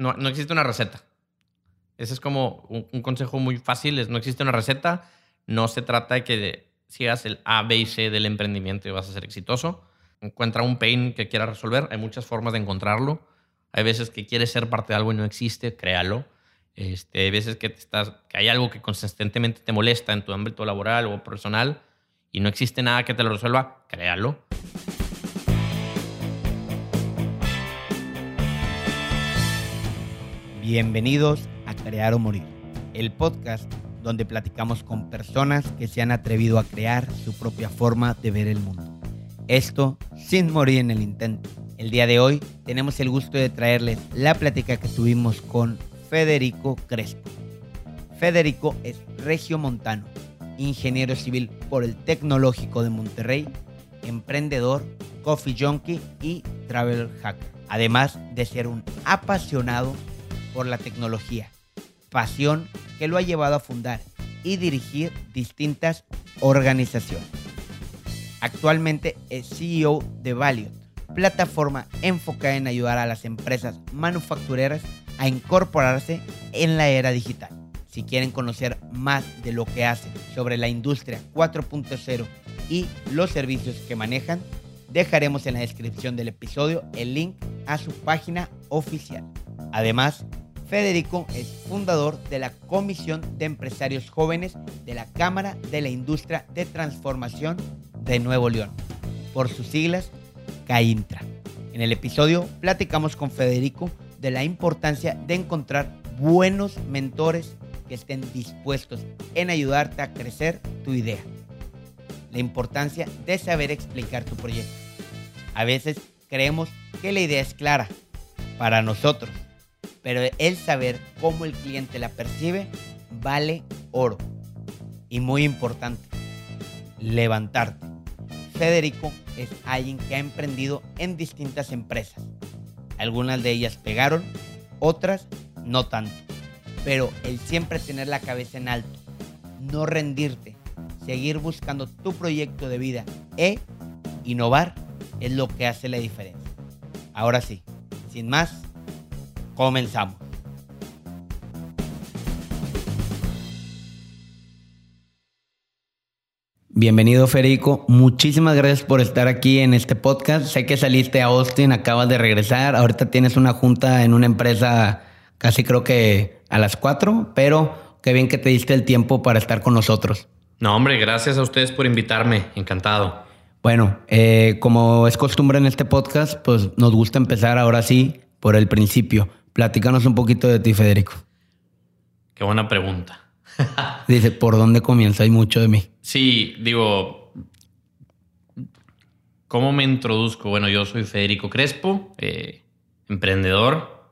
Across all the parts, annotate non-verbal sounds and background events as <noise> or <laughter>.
No, no existe una receta. Ese es como un, consejo muy fácil, no existe una receta. No se trata de que sigas el A, B y C del emprendimiento y vas a ser exitoso. Encuentra un pain que quieras resolver. Hay muchas formas de encontrarlo. Hay veces que quieres ser parte de algo y no existe, créalo. Este, hay veces que, estás, que hay algo que consistentemente te molesta en tu ámbito laboral o personal y no existe nada que te lo resuelva, créalo. Bienvenidos a Crear o Morir, el podcast donde platicamos con personas que se han atrevido a crear su propia forma de ver el mundo. Esto sin morir en el intento. El día de hoy tenemos el gusto de traerles la plática que tuvimos con Federico Crespo. Federico es regio montano, ingeniero civil por el Tecnológico de Monterrey, emprendedor, coffee junkie y travel hacker. Además de ser un apasionado por la tecnología, pasión que lo ha llevado a fundar y dirigir distintas organizaciones. Actualmente es CEO de Valiant, plataforma enfocada en ayudar a las empresas manufactureras a incorporarse en la era digital. Si quieren conocer más de lo que hacen sobre la industria 4.0 y los servicios que manejan, dejaremos en la descripción del episodio el link a su página oficial. Además, Federico es fundador de la Comisión de Empresarios Jóvenes de la Cámara de la Industria de Transformación de Nuevo León, por sus siglas CAINTRA. En el episodio platicamos con Federico de la importancia de encontrar buenos mentores que estén dispuestos en ayudarte a crecer tu idea. La importancia de saber explicar tu proyecto. A veces creemos que la idea es clara para nosotros pero el saber cómo el cliente la percibe vale oro. Y muy importante, levantarte. Federico es alguien que ha emprendido en distintas empresas. Algunas de ellas pegaron, otras no tanto. Pero el siempre tener la cabeza en alto, no rendirte, seguir buscando tu proyecto de vida e innovar es lo que hace la diferencia. Ahora sí, sin más, Comenzamos. Bienvenido Federico, muchísimas gracias por estar aquí en este podcast. Sé que saliste a Austin, acabas de regresar, ahorita tienes una junta en una empresa casi creo que a las 4, pero qué bien que te diste el tiempo para estar con nosotros. No, hombre, gracias a ustedes por invitarme, encantado. Bueno, eh, como es costumbre en este podcast, pues nos gusta empezar ahora sí por el principio. Platícanos un poquito de ti, Federico. Qué buena pregunta. <laughs> Dice, ¿por dónde comienza? Hay mucho de mí. Sí, digo, ¿cómo me introduzco? Bueno, yo soy Federico Crespo, eh, emprendedor,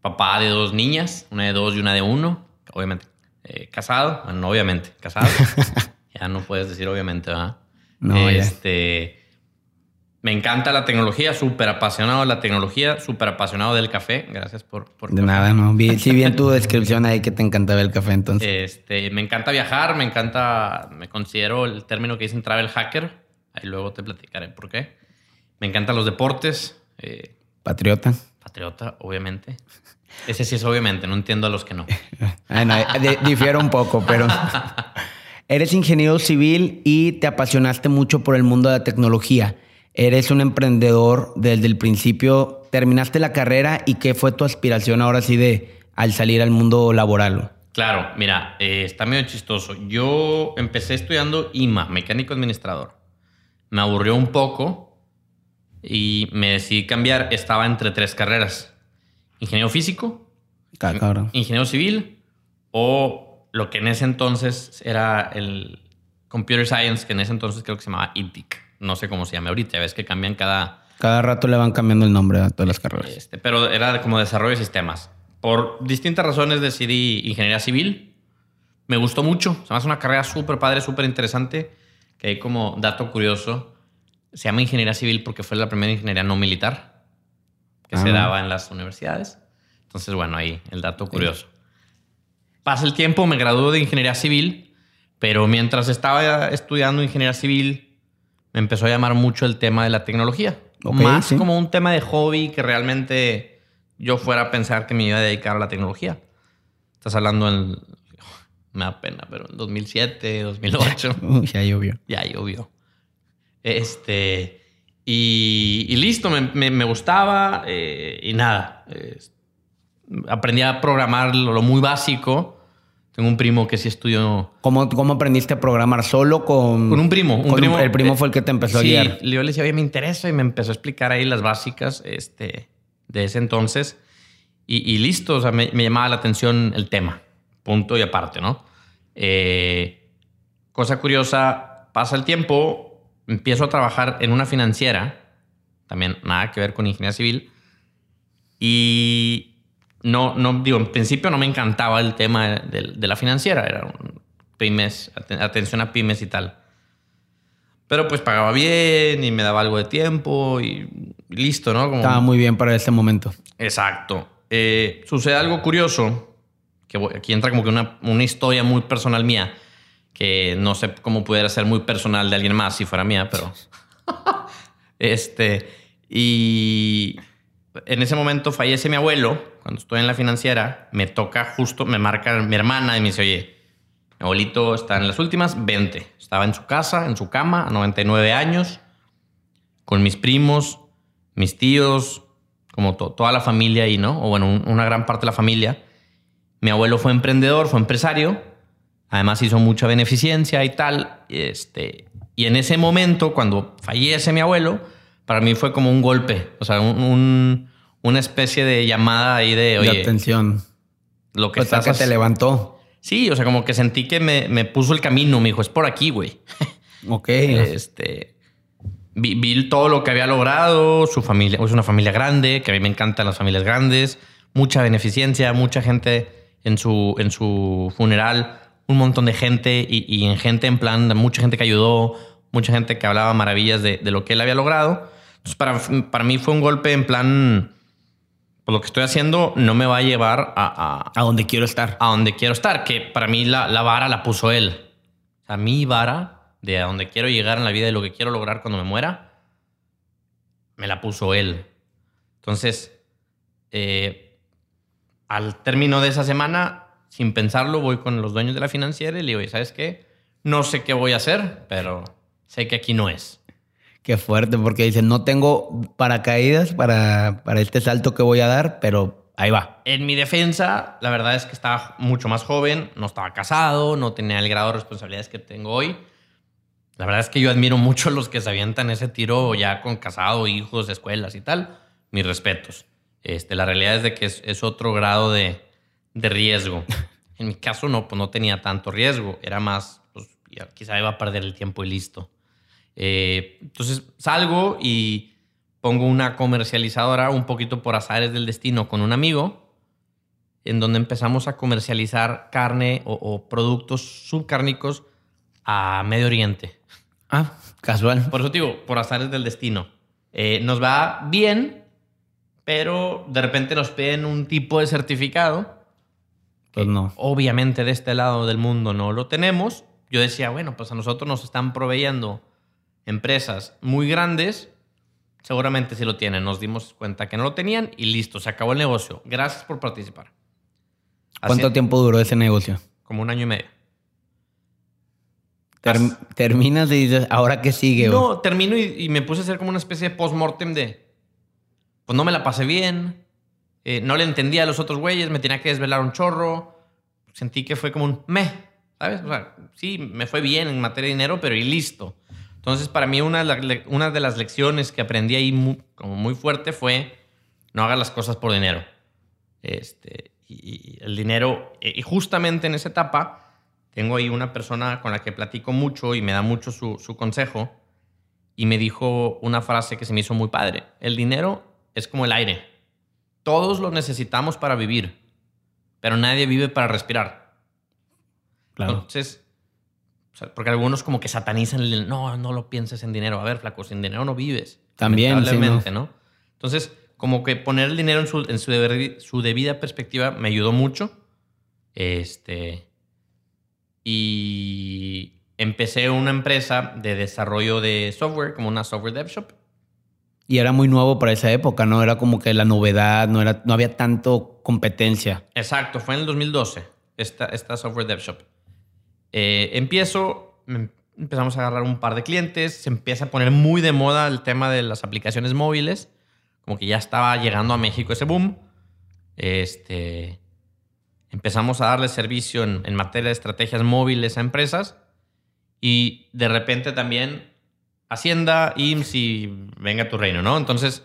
papá de dos niñas, una de dos y una de uno, obviamente. Eh, casado, bueno, no obviamente, casado. <laughs> ya no puedes decir obviamente, ¿verdad? No, este, me encanta la tecnología, súper apasionado de la tecnología, súper apasionado del café. Gracias por... por de nada, no. Vi, sí, bien tu descripción ahí que te encantaba el café entonces. Este, me encanta viajar, me encanta, me considero el término que dicen travel hacker. Ahí luego te platicaré por qué. Me encantan los deportes. Eh, patriota. Patriota, obviamente. Ese sí es obviamente, no entiendo a los que no. <laughs> difiero un poco, pero... <laughs> Eres ingeniero civil y te apasionaste mucho por el mundo de la tecnología. Eres un emprendedor desde el principio. Terminaste la carrera y qué fue tu aspiración ahora sí de al salir al mundo laboral. Claro, mira, eh, está medio chistoso. Yo empecé estudiando IMA, mecánico administrador. Me aburrió un poco y me decidí cambiar. Estaba entre tres carreras: ingeniero físico, ingeniero civil o lo que en ese entonces era el computer science, que en ese entonces creo que se llamaba INTIC no sé cómo se llama ahorita, ves que cambian cada... Cada rato le van cambiando el nombre a todas las carreras. Este, pero era como desarrollo de sistemas. Por distintas razones decidí ingeniería civil. Me gustó mucho. Se me hace una carrera súper padre, súper interesante. Que hay como dato curioso. Se llama ingeniería civil porque fue la primera ingeniería no militar que se ah. daba en las universidades. Entonces, bueno, ahí el dato curioso. Pasa el tiempo, me gradué de ingeniería civil, pero mientras estaba estudiando ingeniería civil, me empezó a llamar mucho el tema de la tecnología. más como un tema de hobby que realmente yo fuera a pensar que me iba a dedicar a la tecnología. Estás hablando en, me da pena, pero en 2007, 2008. <laughs> ya llovió. Ya llovió. Este, y, listo, me, gustaba eh, y nada. aprendí a programar lo, muy básico. Tengo un primo que sí estudió. ¿Cómo, cómo aprendiste a programar? ¿Solo con.? Con un primo. Un primo el primo fue el que te empezó a guiar. Yo le decía, oye, me interesa y me empezó a explicar ahí las básicas este, de ese entonces. Y, listo, o sea, me, llamaba la atención el tema. Punto y aparte, ¿no? Eh, cosa curiosa, pasa el tiempo, empiezo a trabajar en una financiera, también nada que ver con ingeniería civil, y no, no, digo, en principio no me encantaba el tema de, la financiera, era un pymes, atención a pymes y tal. Pero pues pagaba bien y me daba algo de tiempo y listo, ¿no? Estaba muy bien para ese momento. Exacto. Eh, sucede algo curioso, que aquí entra como que una, una, historia muy personal mía, que no sé cómo pudiera ser muy personal de alguien más si fuera mía, pero... <laughs> este, y en ese momento fallece mi abuelo, cuando estoy en la financiera, me toca justo, me marca mi hermana y me dice, oye, mi abuelito está en las últimas 20. Estaba en su casa, en su cama, a 99 años, con mis primos, mis tíos, como toda la familia ahí, ¿no? O bueno, una gran parte de la familia. Mi abuelo fue emprendedor, fue empresario, además hizo mucha beneficencia y tal. Este, y en ese momento, cuando fallece mi abuelo, para mí fue como un golpe, o sea, un, una especie de llamada ahí de, oye... De atención. Lo que estás... que te levantó. Sí, o sea, como que sentí que me, me puso el camino, me dijo, es por aquí, güey. <laughs> Ok. Este vi, todo lo que había logrado, su familia, es una familia grande, que a mí me encantan las familias grandes, mucha beneficencia, mucha gente en su, en su funeral, un montón de gente y, en gente en plan, mucha gente que ayudó, mucha gente que hablaba maravillas de, lo que él había logrado. Entonces, para, para mí fue un golpe en plan, pues lo que estoy haciendo no me va a llevar a... A, donde quiero estar. A donde quiero estar, que para mí la, la vara la puso él. O sea, mi vara de a donde quiero llegar en la vida y lo que quiero lograr cuando me muera, me la puso él. Entonces, eh, al término de esa semana, sin pensarlo, voy con los dueños de la financiera y le digo, ¿sabes qué? No sé qué voy a hacer, pero sé que aquí no es. Qué fuerte, porque dicen, no tengo paracaídas para, para este salto que voy a dar, pero ahí va. En mi defensa, la verdad es que estaba mucho más joven, no estaba casado, no tenía el grado de responsabilidades que tengo hoy. La verdad es que yo admiro mucho a los que se avientan ese tiro ya con casado, hijos, escuelas y tal. Mis respetos. Este, la realidad es de que es, otro grado de, riesgo. <laughs> En mi caso no, pues no tenía tanto riesgo. Era más, pues quizá iba a perder el tiempo y listo. Eh, entonces salgo y pongo una comercializadora un poquito por azares del destino con un amigo en donde empezamos a comercializar carne o, o productos subcárnicos a Medio Oriente. Ah, casual. Por eso digo, por azares del destino. Eh, nos va bien, pero de repente nos piden un tipo de certificado. Pues no. Obviamente de este lado del mundo no lo tenemos. Yo decía, bueno, pues a nosotros nos están proveyendo empresas muy grandes. Seguramente sí lo tienen. Nos dimos cuenta que no lo tenían y listo, se acabó el negocio. Gracias por participar. ¿Cuánto tiempo duró ese negocio? Como un año y medio terminas y dices, ¿ahora qué sigue? No, termino y, me puse a hacer como una especie de post-mortem de, pues no me la pasé bien, eh, no le entendía a los otros güeyes, me tenía que desvelar un chorro, sentí que fue como un me, ¿sabes? O sea, sí, me fue bien en materia de dinero, pero y listo. Entonces, para mí, una de, una de las lecciones que aprendí ahí muy, como muy fuerte fue, no hagas las cosas por dinero. Este, y el dinero, y justamente en esa etapa, tengo ahí una persona con la que platico mucho y me da mucho su, consejo y me dijo una frase que se me hizo muy padre. El dinero es como el aire. Todos lo necesitamos para vivir, pero nadie vive para respirar. Claro. Entonces, porque algunos como que satanizan el no, no lo pienses en dinero. A ver, flaco, sin dinero no vives. También, sí, ¿no? Entonces, como que poner el dinero en su, en su, su debida perspectiva me ayudó mucho. Este, y empecé una empresa de desarrollo de software, como una software dev shop. Y era muy nuevo para esa época, ¿no? Era como que la novedad, no, era, no había tanto competencia. Exacto, fue en el 2012, esta, esta Software Dev Shop. Eh, empiezo, em, empezamos a agarrar un par de clientes, se empieza a poner muy de moda el tema de las aplicaciones móviles, como que ya estaba llegando a México ese boom. Este, empezamos a darle servicio en, en materia de estrategias móviles a empresas y de repente también Hacienda, IMSS y venga tu reino, ¿no? Entonces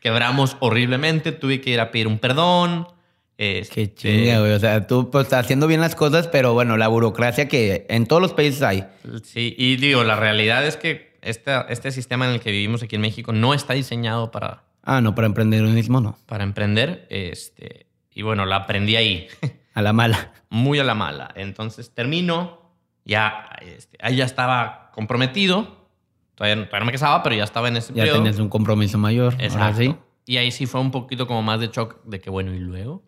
quebramos horriblemente, tuve que ir a pedir un perdón. Este, Qué chinga, güey. O sea, tú pues, estás haciendo bien las cosas, pero bueno, la burocracia que en todos los países hay. Sí, y digo, la realidad es que este, este sistema en el que vivimos aquí en México no está diseñado para, Ah, no, para emprendedurismo no. para emprender. Este, y bueno, la aprendí ahí, <laughs> A la mala. muy a la mala. Entonces termino, ya, este, ahí ya estaba comprometido. Todavía, no- todavía no me casaba, pero ya estaba en ese Ya periodo. tenías un compromiso mayor. Ahora Exacto. sí. Y ahí sí fue un poquito como más de shock de que, bueno, ¿y luego?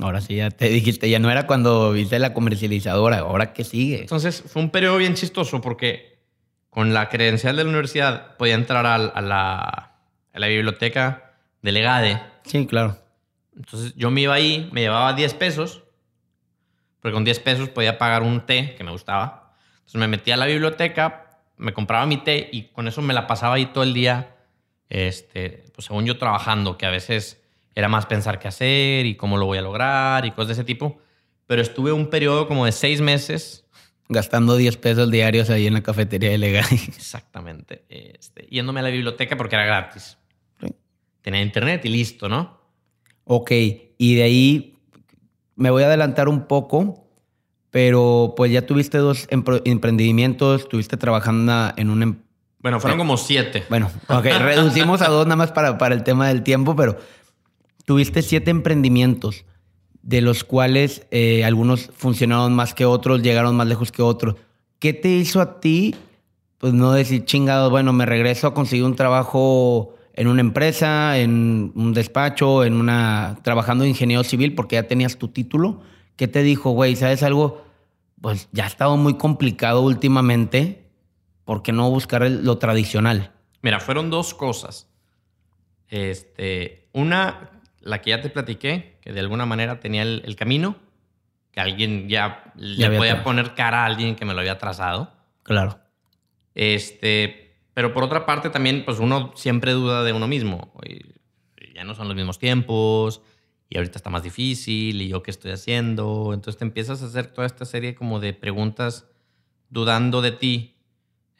Ahora sí, ya te <laughs> dijiste, ya no era cuando viste la comercializadora, ahora qué sigue. Entonces fue un periodo bien chistoso porque con la credencial de la universidad podía entrar al- a, la, a la biblioteca del EGADE. Sí, claro. Entonces yo me iba ahí, me llevaba 10 pesos, porque con 10 pesos podía pagar un té que me gustaba. Entonces me metía a la biblioteca, me compraba mi té y con eso me la pasaba ahí todo el día, este, pues según yo trabajando, que a veces era más pensar qué hacer y cómo lo voy a lograr y cosas de ese tipo. Pero estuve un periodo como de seis meses Gastando 10 pesos diarios ahí en la cafetería de Legal. <laughs> Exactamente. Este, yéndome a la biblioteca porque era gratis. Sí. Tenía internet y listo, ¿no? ok, y de ahí me voy a adelantar un poco, pero pues ya tuviste dos emprendimientos, estuviste trabajando en un... Bueno, fueron como siete. Bueno, ok, reducimos a dos nada más para, para el tema del tiempo, pero tuviste siete emprendimientos, de los cuales eh, algunos funcionaron más que otros, llegaron más lejos que otros. ¿Qué te hizo a ti, pues no decir chingado, bueno, me regreso a conseguir un trabajo en una empresa, en un despacho, en una trabajando de ingeniero civil porque ya tenías tu título? ¿Qué te dijo, güey? ¿Sabes algo? Pues ya ha estado muy complicado últimamente. ¿Por qué no buscar lo tradicional? Mira, fueron dos cosas. Este, una, la que ya te platiqué, que de alguna manera tenía el, el camino, que alguien ya, le había podía poner cara a alguien que me lo había trazado. Claro. Este, pero por otra parte también, pues uno siempre duda de uno mismo. Oye, ya no son los mismos tiempos y ahorita está más difícil y yo qué estoy haciendo. Entonces te empiezas a hacer toda esta serie como de preguntas dudando de ti.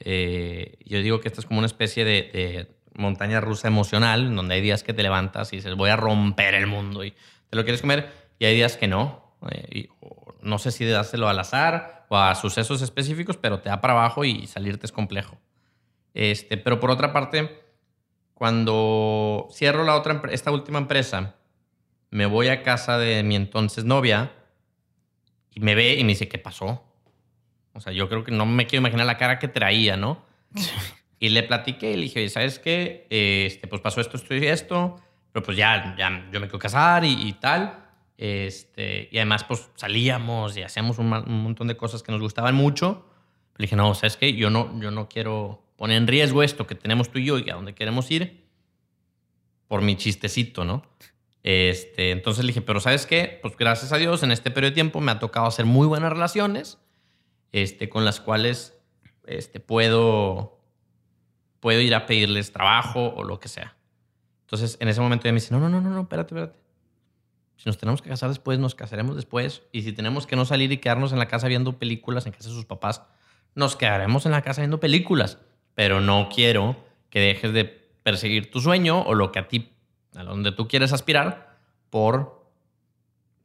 Eh, yo digo que esta es como una especie de, de montaña rusa emocional, donde hay días que te levantas y dices, voy a romper el mundo y te lo quieres comer, y hay días que no. Eh, y- no sé si dárselo al azar o a sucesos específicos, pero te da para abajo y salirte es complejo. Este, pero por otra parte, cuando cierro la otra, esta última empresa, me voy a casa de mi entonces novia y me ve y me dice, ¿qué pasó? O sea, yo creo que no me quiero imaginar la cara que traía, ¿no? Y le platiqué y le dije, ¿sabes qué? Este, pues pasó esto, esto y esto, pero pues ya, ya yo me quiero casar y, y tal. Este, y además, pues salíamos y hacíamos un, un montón de cosas que nos gustaban mucho. Le dije, no, ¿sabes qué? Yo no, yo no quiero poner en riesgo esto que tenemos tú y yo y a dónde queremos ir por mi chistecito, ¿no? Este, entonces le dije, pero ¿sabes qué? Pues gracias a Dios en este periodo de tiempo me ha tocado hacer muy buenas relaciones este, con las cuales este, puedo, puedo ir a pedirles trabajo o lo que sea. Entonces en ese momento ella me dice, no, no, no, no, no, espérate, espérate. Si nos tenemos que casar después, nos casaremos después. Y si tenemos que no salir y quedarnos en la casa viendo películas en casa de sus papás, nos quedaremos en la casa viendo películas. Pero no quiero que dejes de perseguir tu sueño o lo que a ti, a donde tú quieres aspirar, por,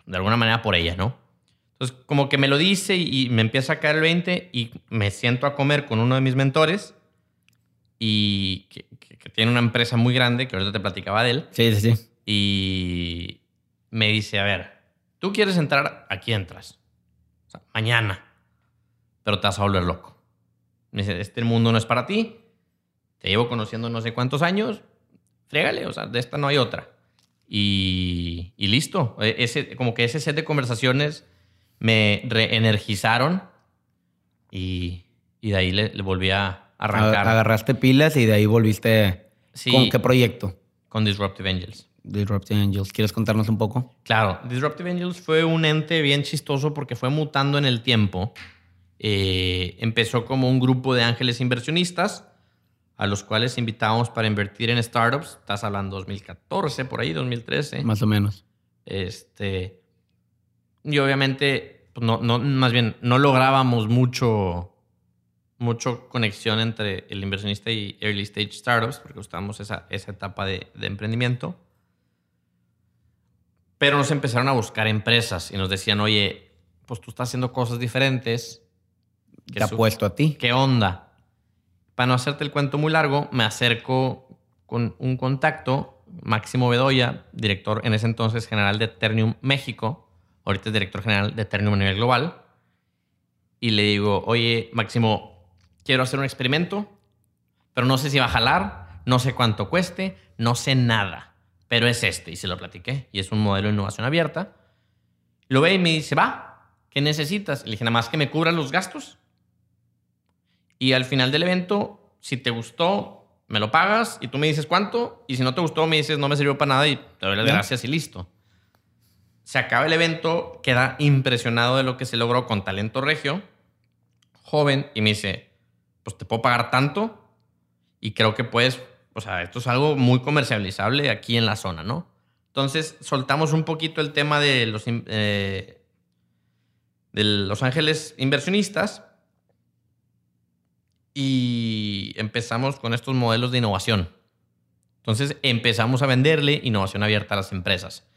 de alguna manera, por ella, ¿no? Entonces, como que me lo dice y, y me empieza a caer el 20 y me siento a comer con uno de mis mentores y que, que- que tiene una empresa muy grande, que ahorita te platicaba de él, Sí, sí, sí. y me dice, a ver, tú quieres entrar, aquí entras. O sea, mañana. Pero te vas a volver loco. Me dice, este mundo no es para ti. Te llevo conociendo no sé cuántos años. Frégale, o sea, de esta no hay otra. Y, y listo. E- Ese, como que ese set de conversaciones me reenergizaron y, y de ahí le, le volví a arrancar. Agarraste pilas y de ahí volviste Sí. ¿Con qué proyecto? Con Disruptive Angels. Disruptive Angels. ¿Quieres contarnos un poco? Claro, Disruptive Angels fue un ente bien chistoso porque fue mutando en el tiempo. Eh, empezó como un grupo de ángeles inversionistas a los cuales invitábamos para invertir en startups. Estás hablando 2014, por ahí, 2013. Más o menos. Este, y obviamente, pues no, no, más bien, no lográbamos mucho, mucho conexión entre el inversionista y early stage startups, porque estábamos esa, esa etapa de, de emprendimiento. Pero nos empezaron a buscar empresas y nos decían, oye, pues tú estás haciendo cosas diferentes. Te apuesto a ti. ¿Qué onda? Para no hacerte el cuento muy largo, me acerco con un contacto, Máximo Bedoya, director en ese entonces general de Ternium México, ahorita es director general de Ternium a nivel global, y le digo, oye, Máximo, quiero hacer un experimento, pero no sé si va a jalar, no sé cuánto cueste, no sé nada, pero es este, y se lo platiqué, y es un modelo de innovación abierta. Lo ve y me dice, va, ¿qué necesitas? Le dije, nada más que me cubran los gastos. Y al final del evento, si te gustó, me lo pagas y tú me dices cuánto. Y si no te gustó, me dices no me sirvió para nada y te doy las ¿Ya? gracias y listo. Se acaba el evento, queda impresionado de lo que se logró con talento regio, joven, y me dice, pues te puedo pagar tanto y creo que puedes, o sea, esto es algo muy comercializable aquí en la zona, ¿no? Entonces soltamos un poquito el tema de los, eh, de Los Ángeles inversionistas y empezamos con estos modelos de innovación. Entonces empezamos a venderle innovación abierta a las empresas,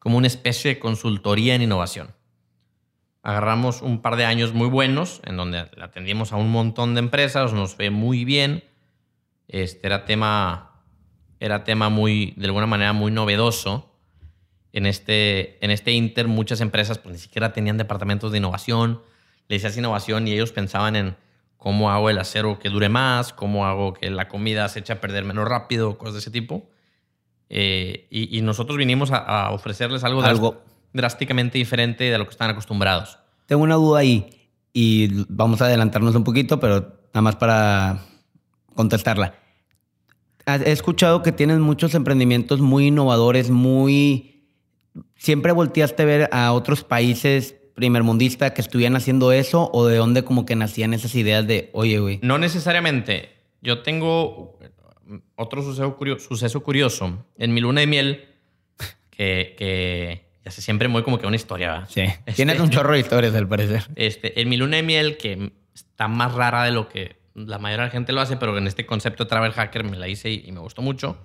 como una especie de consultoría en innovación. Agarramos un par de años muy buenos, en donde atendimos a un montón de empresas, nos fue muy bien. Este era tema, era tema muy, de alguna manera, muy novedoso. En este, en este Inter, muchas empresas pues, ni siquiera tenían departamentos de innovación. Le decías innovación y ellos pensaban en cómo hago el acero que dure más, cómo hago que la comida se eche a perder menos rápido, cosas de ese tipo. Eh, y, y nosotros vinimos a, a ofrecerles algo, Algo. Drásticamente diferente de lo que están acostumbrados. Tengo una duda ahí y vamos a adelantarnos un poquito, pero nada más para contestarla. He escuchado que tienes muchos emprendimientos muy innovadores, muy... ¿Siempre volteaste a ver a otros países primermundistas que estuvieran haciendo eso o de dónde como que nacían esas ideas de, oye, güey? No necesariamente. Yo tengo otro suceso, curio- suceso curioso. En mi luna de miel, que, que ya sé, siempre muy como que una historia, ¿verdad? Sí. <laughs> Este- Tienes un chorro de historias al parecer. Este, en mi luna de miel, que está más rara de lo que la mayoría de la gente lo hace, pero en este concepto de travel hacker me la hice y, y me gustó mucho.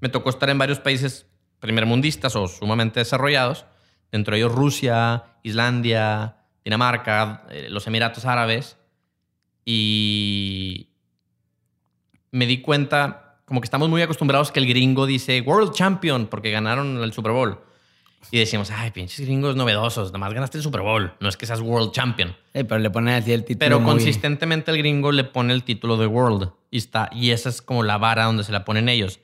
Me tocó estar en varios países primermundistas o sumamente desarrollados, dentro de ellos Rusia, Islandia, Dinamarca, eh, los Emiratos Árabes, y me di cuenta, como que estamos muy acostumbrados que el gringo dice World Champion porque ganaron el Super Bowl. Y decimos, ay, pinches gringos novedosos, nomás ganaste el Super Bowl, no es que seas World Champion. Sí, pero le ponen así el título. Pero muy- consistentemente el gringo le pone el título de World y, está, y esa es como la vara donde se la ponen ellos.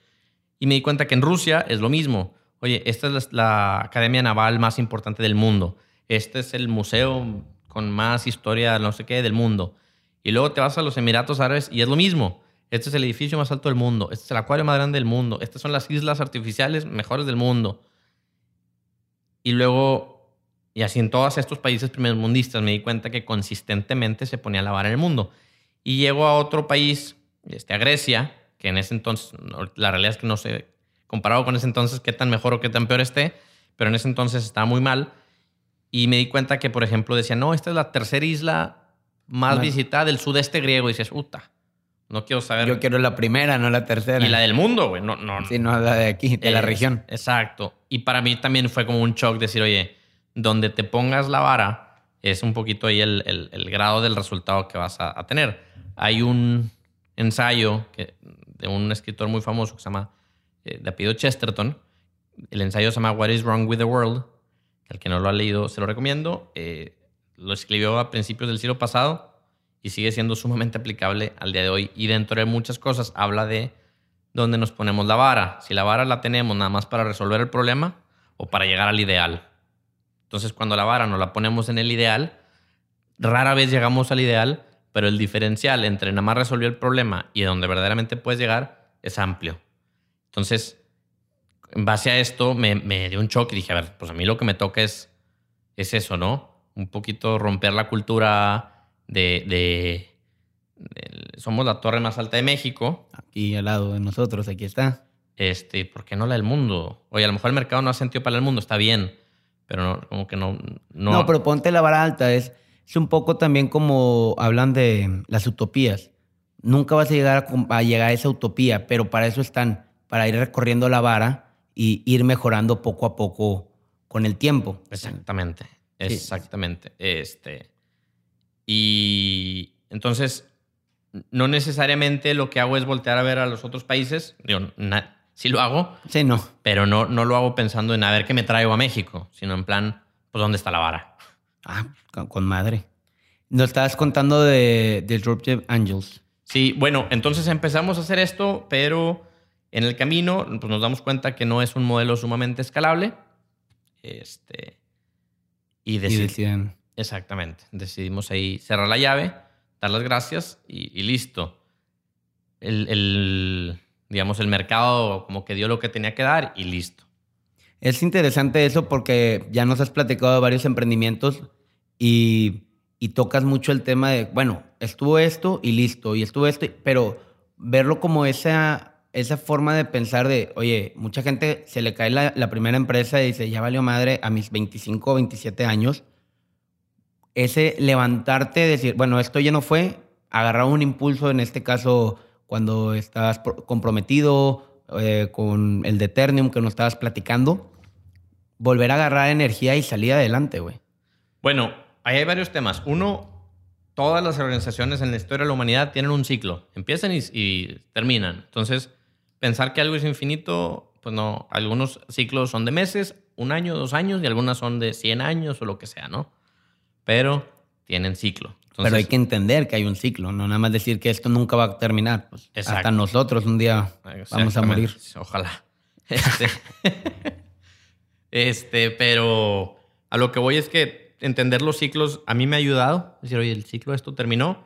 Y me di cuenta que en Rusia es lo mismo. Oye, esta es la, la academia naval más importante del mundo. Este es el museo con más historia, no sé qué, del mundo. Y luego te vas a los Emiratos Árabes y es lo mismo. Este es el edificio más alto del mundo. Este es el acuario más grande del mundo. Estas son las islas artificiales mejores del mundo. Y luego, y así en todos estos países primermundistas, me di cuenta que consistentemente se ponía la vara en el mundo. Y llego a otro país, este, a Grecia, que en ese entonces, la realidad es que no sé, comparado con ese entonces, qué tan mejor o qué tan peor esté, pero en ese entonces estaba muy mal. Y me di cuenta que, por ejemplo, decía, no, esta es la tercera isla más visitada del sudeste griego. Y dices, puta, no quiero saber. Yo quiero la primera, no la tercera. y la del mundo, güey. No, no, Sí, no la de aquí, de la región. Exacto. Y para mí también fue como un shock decir, oye, donde te pongas la vara es un poquito ahí el, el- el grado del resultado que vas a, a tener. Hay un ensayo que, de un escritor muy famoso que se llama, eh, de apellido Chesterton. El ensayo se llama What is Wrong with the World. Al que no lo ha leído, se lo recomiendo. Eh, lo escribió a principios del siglo pasado y sigue siendo sumamente aplicable al día de hoy. Y dentro de muchas cosas habla de dónde nos ponemos la vara. Si la vara la tenemos nada más para resolver el problema o para llegar al ideal. Entonces, cuando la vara no la ponemos en el ideal, rara vez llegamos al ideal, pero el diferencial entre nada más resolver el problema y donde verdaderamente puedes llegar es amplio. Entonces, en base a esto, me, me dio un shock y dije, a ver, pues a mí lo que me toca es, es eso, ¿no? Un poquito romper la cultura de, de- de- somos la torre más alta de México, Aquí al lado de nosotros, aquí está. este, ¿por qué no la del mundo? Oye, a lo mejor el mercado no ha sentido para el mundo, está bien, pero no, como que no, no, No, pero ponte la vara alta. Es, es un poco también como hablan de las utopías. Nunca vas a llegar a, llegar a esa utopía, pero para eso están, para ir recorriendo la vara y ir mejorando poco a poco con el tiempo. Exactamente, Sí. exactamente. Este, y entonces, no necesariamente lo que hago es voltear a ver a los otros países. Digo, sí lo hago, Sí, no. pero no, no lo hago pensando en a ver qué me traigo a México, sino en plan, pues, ¿dónde está la vara? Ah, con, madre. Nos estabas contando de, de Disruptive Angels. Sí, bueno, entonces empezamos a hacer esto, pero en el camino pues nos damos cuenta que no es un modelo sumamente escalable. Este, y, Y deci- decían, exactamente, decidimos ahí cerrar la llave, dar las gracias y, y listo. El, el, digamos, el mercado como que dio lo que tenía que dar y listo. Es interesante eso porque ya nos has platicado de varios emprendimientos y, y tocas mucho el tema de, bueno, estuvo esto y listo, y estuvo esto, pero verlo como esa, esa forma de pensar de, oye, mucha gente se le cae la, la primera empresa y dice, ya valió madre a mis 25 o 27 años. Ese levantarte, decir, bueno, esto ya no fue, agarrar un impulso, en este caso, cuando pro- comprometido eh, con el de Eternium que nos estabas platicando, volver a agarrar energía y salir adelante, güey. Bueno, ahí hay varios temas. Uno, todas las organizaciones en la historia de la humanidad tienen un ciclo. Empiezan y, y terminan. Entonces, pensar que algo es infinito, pues no. Algunos ciclos son de meses, un año, dos años, y algunas son de 100 años o lo que sea, ¿no? Pero tienen ciclo. Entonces, Pero hay que entender que hay un ciclo, no nada más decir que esto nunca va a terminar. Pues hasta nosotros un día vamos a morir. <laughs> Ojalá. Este, este, pero a lo que voy es que entender los ciclos a mí me ha ayudado. Es decir, oye, el ciclo de esto terminó.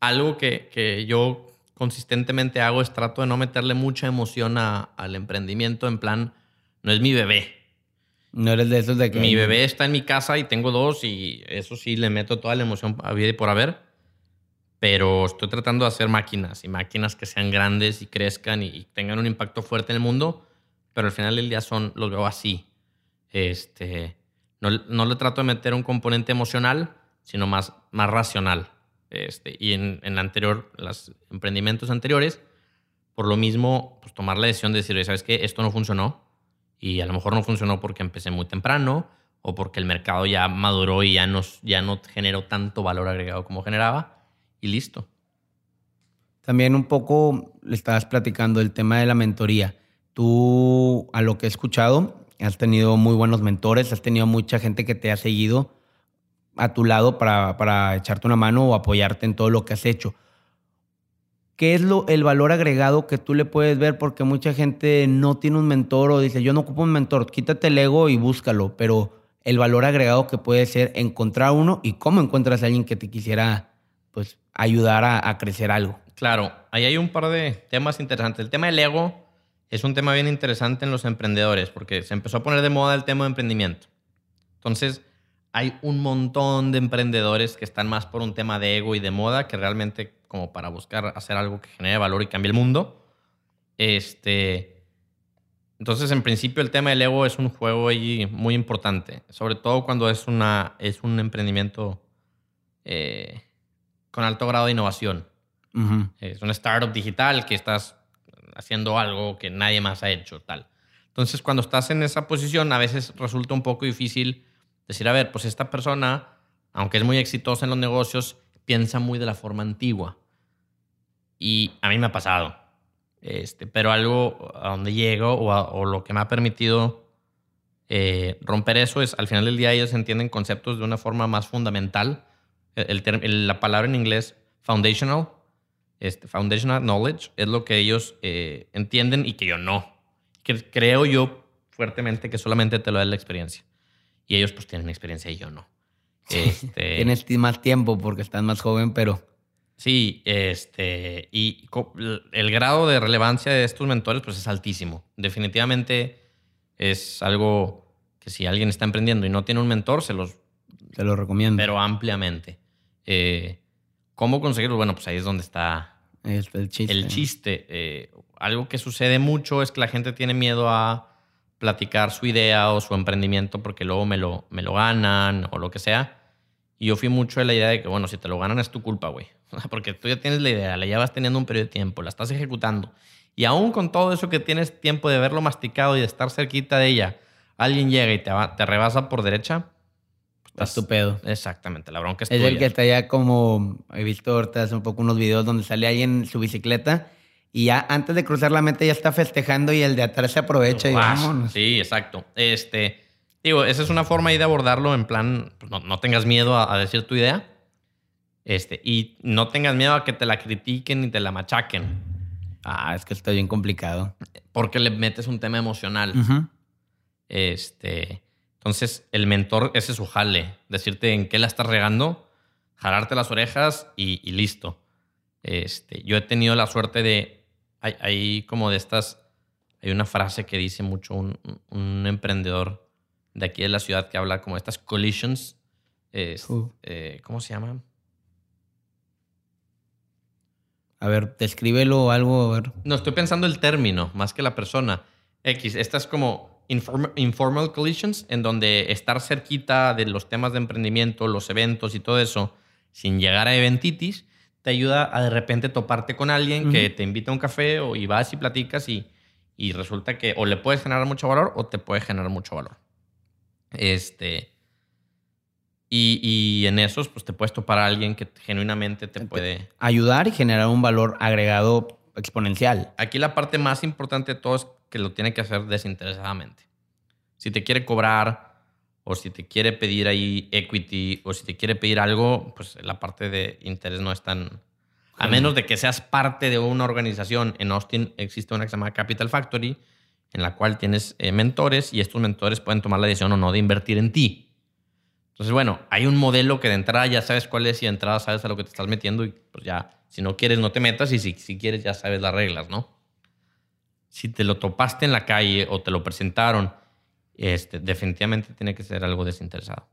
Algo que, que yo consistentemente hago es trato de no meterle mucha emoción a- al emprendimiento en plan, no es mi bebé. No eres de esos de que... Mi bebé está en mi casa y tengo dos y eso sí le meto toda la emoción a vida y por haber. Pero estoy tratando de hacer máquinas y máquinas que sean grandes y crezcan y tengan un impacto fuerte en el mundo. Pero al final del día son, los veo así. Este, no, no le trato de meter un componente emocional, sino más, más racional. Este, y en, en la anterior, los emprendimientos anteriores, por lo mismo, pues tomar la decisión de decir, "Oye, ¿sabes qué? Esto no funcionó. Y a lo mejor no funcionó porque empecé muy temprano o porque el mercado ya maduró y ya, nos, ya no generó tanto valor agregado como generaba. Y listo. También un poco le estabas platicando el tema de la mentoría. Tú, a lo que he escuchado, has tenido muy buenos mentores, has tenido mucha gente que te ha seguido a tu lado para, para echarte una mano o apoyarte en todo lo que has hecho. ¿Qué es lo, el valor agregado que tú le puedes ver? Porque mucha gente no tiene un mentor o dice, yo no ocupo un mentor, quítate el ego y búscalo, pero el valor agregado que puede ser encontrar uno y cómo encuentras a alguien que te quisiera pues, ayudar a, a crecer algo. Claro, ahí hay un par de temas interesantes. El tema del ego es un tema bien interesante en los emprendedores porque se empezó a poner de moda el tema de emprendimiento. Entonces, hay un montón de emprendedores que están más por un tema de ego y de moda que realmente como para buscar hacer algo que genere valor y cambie el mundo. Este, entonces, en principio, el tema del ego es un juego ahí muy importante, sobre todo cuando es, una, es un emprendimiento eh, con alto grado de innovación. Ujú. Es una startup digital que estás haciendo algo que nadie más ha hecho, tal. Entonces, cuando estás en esa posición, a veces resulta un poco difícil decir, a ver, pues esta persona, aunque es muy exitosa en los negocios, piensa muy de la forma antigua. Y a mí me ha pasado. Este, pero algo a donde llego o, lo que me ha permitido eh, romper eso es, al final del día, ellos entienden conceptos de una forma más fundamental. Term- el- la palabra en inglés, foundational, este, foundational knowledge, es lo que ellos eh, entienden y que yo no. Que creo yo fuertemente que solamente te lo da la experiencia. Y ellos pues tienen experiencia y yo no. Este, <laughs> Tienes ti- más tiempo porque estás más joven, pero Sí, este, y el grado de relevancia de estos mentores pues es altísimo. Definitivamente es algo que si alguien está emprendiendo y no tiene un mentor, se los... Se lo recomiendo. Pero ampliamente. Eh, ¿Cómo conseguirlo? Bueno, pues ahí es donde está el, chiste. El chiste. Eh, algo que sucede mucho es que la gente tiene miedo a platicar su idea o su emprendimiento porque luego me lo, me lo ganan o lo que sea. Y yo fui mucho de la idea de que, bueno, si te lo ganan es tu culpa, güey. <laughs> Porque tú ya tienes la idea, la llevas teniendo un periodo de tiempo, la estás ejecutando. Y aún con todo eso que tienes tiempo de verlo masticado y de estar cerquita de ella, alguien llega y te, te rebasa por derecha. Estás tu Exactamente, la bronca es Es el que está ya como, he visto ahorita hace un poco unos videos donde sale alguien en su bicicleta y ya antes de cruzar la meta ya está festejando y el de atrás se aprovecha y vámonos. Sí, exacto. Este, digo, esa es una forma ahí de abordarlo en plan, pues no, tengas miedo a, decir tu idea. Este, y no tengas miedo a que te la critiquen ni te la machaquen. Ah, es que está bien complicado. Porque le metes un tema emocional. Este, entonces el mentor, ese es su jale, decirte en qué la estás regando, jalarte las orejas y, y listo. Este, yo he tenido la suerte de hay, como de estas, hay una frase que dice mucho un, un, emprendedor de aquí de la ciudad que habla como de estas collisions. Eh, ¿Cómo se llama? A ver, descríbelo o algo, a ver. No, estoy pensando el término más que la persona. X, estas como informal collisions, en donde estar cerquita de los temas de emprendimiento, los eventos y todo eso, sin llegar a eventitis, te ayuda a de repente toparte con alguien que te invita a un café o y vas y platicas y, y resulta que o le puedes generar mucho valor o te puede generar mucho valor. Este. Y, y, en esos, pues te puedes topar a alguien que genuinamente te puede. Ayudar y generar un valor agregado exponencial. Aquí la parte más importante de todo es que lo tiene que hacer desinteresadamente. Si te quiere cobrar, o si te quiere pedir ahí equity, o si te quiere pedir algo, pues la parte de interés no es tan... A menos de que seas parte de una organización. En Austin existe una que se llama Capital Factory, en la cual tienes eh, mentores y estos mentores pueden tomar la decisión o no de invertir en ti. Entonces, bueno, hay un modelo que de entrada ya sabes cuál es y de entrada sabes a lo que te estás metiendo y pues ya, si no quieres, no te metas y si, si quieres ya sabes las reglas, ¿no? Si te lo topaste en la calle o te lo presentaron este, definitivamente tiene que ser algo desinteresado.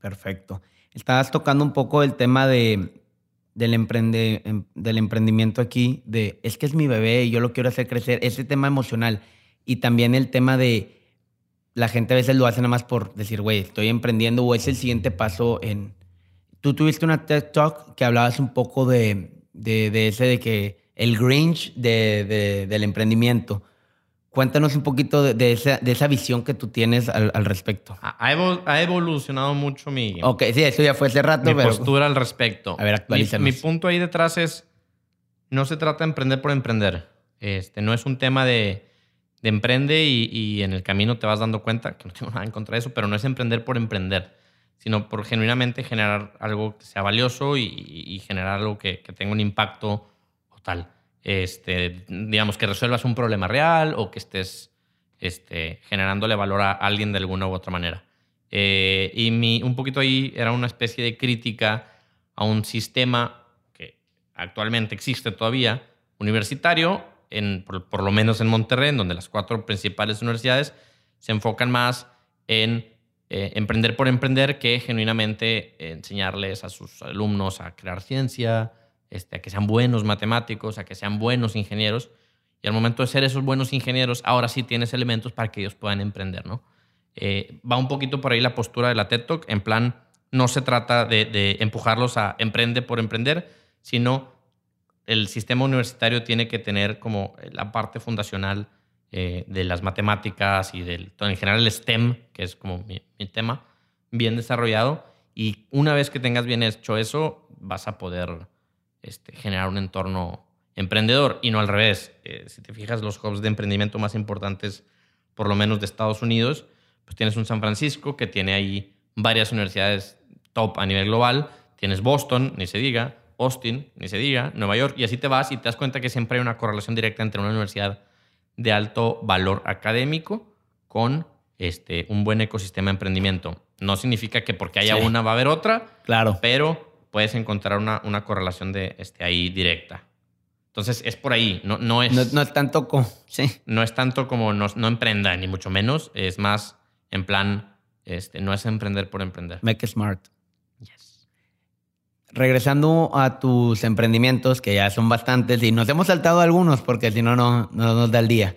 Perfecto. Estabas tocando un poco el tema de, del, emprende, em, del emprendimiento aquí, de es que es mi bebé y yo lo quiero hacer crecer, ese tema emocional y también el tema de la gente a veces lo hace nada más por decir, güey, estoy emprendiendo o es el siguiente paso en... Tú tuviste una TED Talk que hablabas un poco de, de, ese, de que el Grinch de, del emprendimiento. Cuéntanos un poquito de, esa, visión que tú tienes al, respecto. Ha, evolucionado mucho mi. Ok, sí, eso ya fue hace rato, mi postura al respecto. A ver, actualízanos. Mi, punto ahí detrás es. No se trata de emprender por emprender. Este, no es un tema de, emprende y, en el camino te vas dando cuenta, que no tengo nada en contra de eso, pero no es emprender por emprender, sino por genuinamente generar algo que sea valioso y, generar algo que, que tenga un impacto o tal este, digamos, que resuelvas un problema real o que estés este, generándole valor a alguien de alguna u otra manera. Eh, y mi, un poquito ahí era una especie de crítica a un sistema que actualmente existe todavía, universitario, en, por, lo menos en Monterrey, en donde las cuatro principales universidades se enfocan más en eh, emprender por emprender que genuinamente enseñarles a sus alumnos a crear ciencia, este, a que sean buenos matemáticos, a que sean buenos ingenieros. Y al momento de ser esos buenos ingenieros, ahora sí tienes elementos para que ellos puedan emprender, ¿no? Eh, va un poquito por ahí la postura de la TED Talk, en plan, no se trata de, empujarlos a emprender por emprender, sino el sistema universitario tiene que tener como la parte fundacional eh, de las matemáticas y del, en general el STEM, que es como mi, mi, tema, bien desarrollado. Y una vez que tengas bien hecho eso, vas a poder este, generar un entorno emprendedor y no al revés. Eh, si te fijas, los hubs de emprendimiento más importantes, por lo menos de Estados Unidos, pues tienes un San Francisco que tiene ahí varias universidades top a nivel global, tienes Boston, ni se diga, Austin, ni se diga, Nueva York, y así te vas y te das cuenta que siempre hay una correlación directa entre una universidad de alto valor académico con este, un buen ecosistema de emprendimiento. No significa que porque haya una va a haber otra, claro. pero puedes encontrar una, una correlación de este, ahí directa. Entonces es por ahí, no, no es... No, no es tanto como... Sí. No es tanto como no, no emprenda, ni mucho menos. Es más en plan, este, no es emprender por emprender. Make it smart. Regresando a tus emprendimientos, que ya son bastantes, y nos hemos saltado algunos porque si no, no nos da el día.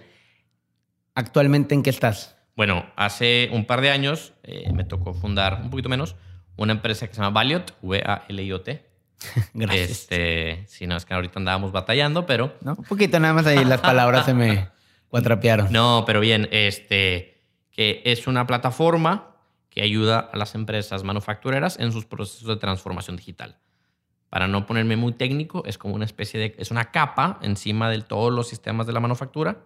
¿Actualmente en qué estás? Bueno, hace un par de años eh, me tocó fundar, un poquito menos, una empresa que se llama Valiot, V-A-L-I-O-T. <laughs> Gracias. Este, si no, es que ahorita andábamos batallando, pero... No, un poquito nada más ahí las palabras se me <laughs> cuatrapearon. No, pero bien, este, que es una plataforma que ayuda a las empresas manufactureras en sus procesos de transformación digital. Para no ponerme muy técnico, es como una especie de, es una capa encima de todos los sistemas de la manufactura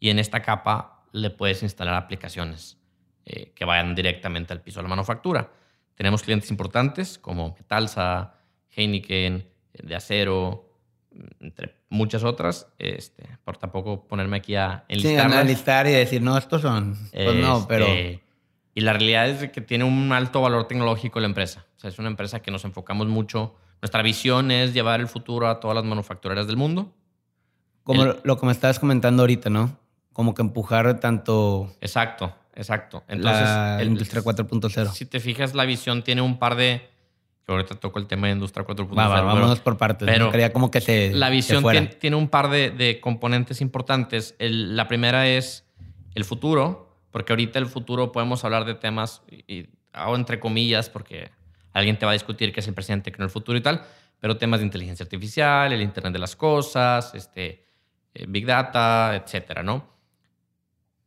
y en esta capa le puedes instalar aplicaciones eh, que vayan directamente al piso de la manufactura. Tenemos clientes importantes como Metalsa, Heineken, de acero, entre muchas otras, este, por tampoco ponerme aquí a enlistar. Sí, y decir, no, estos son. Pues no, este, pero. Y la realidad es que tiene un alto valor tecnológico la empresa. O sea, es una empresa que nos enfocamos mucho. Nuestra visión es llevar el futuro a todas las manufactureras del mundo. Como lo que me estabas comentando ahorita, ¿no? Como que empujar tanto. Exacto, exacto. Entonces, la industria 4.0. Si te fijas, la visión tiene un par de que ahorita toco el tema de Industria 4.0. vámonos por partes. Pero quería como que se. La visión tiene, un par de, componentes importantes. la primera es el futuro, porque ahorita el futuro podemos hablar de temas, y, hago entre comillas, porque alguien te va a discutir qué es el presente, qué no el futuro y tal, pero temas de inteligencia artificial, el Internet de las cosas, este, eh, Big Data, etcétera, ¿no?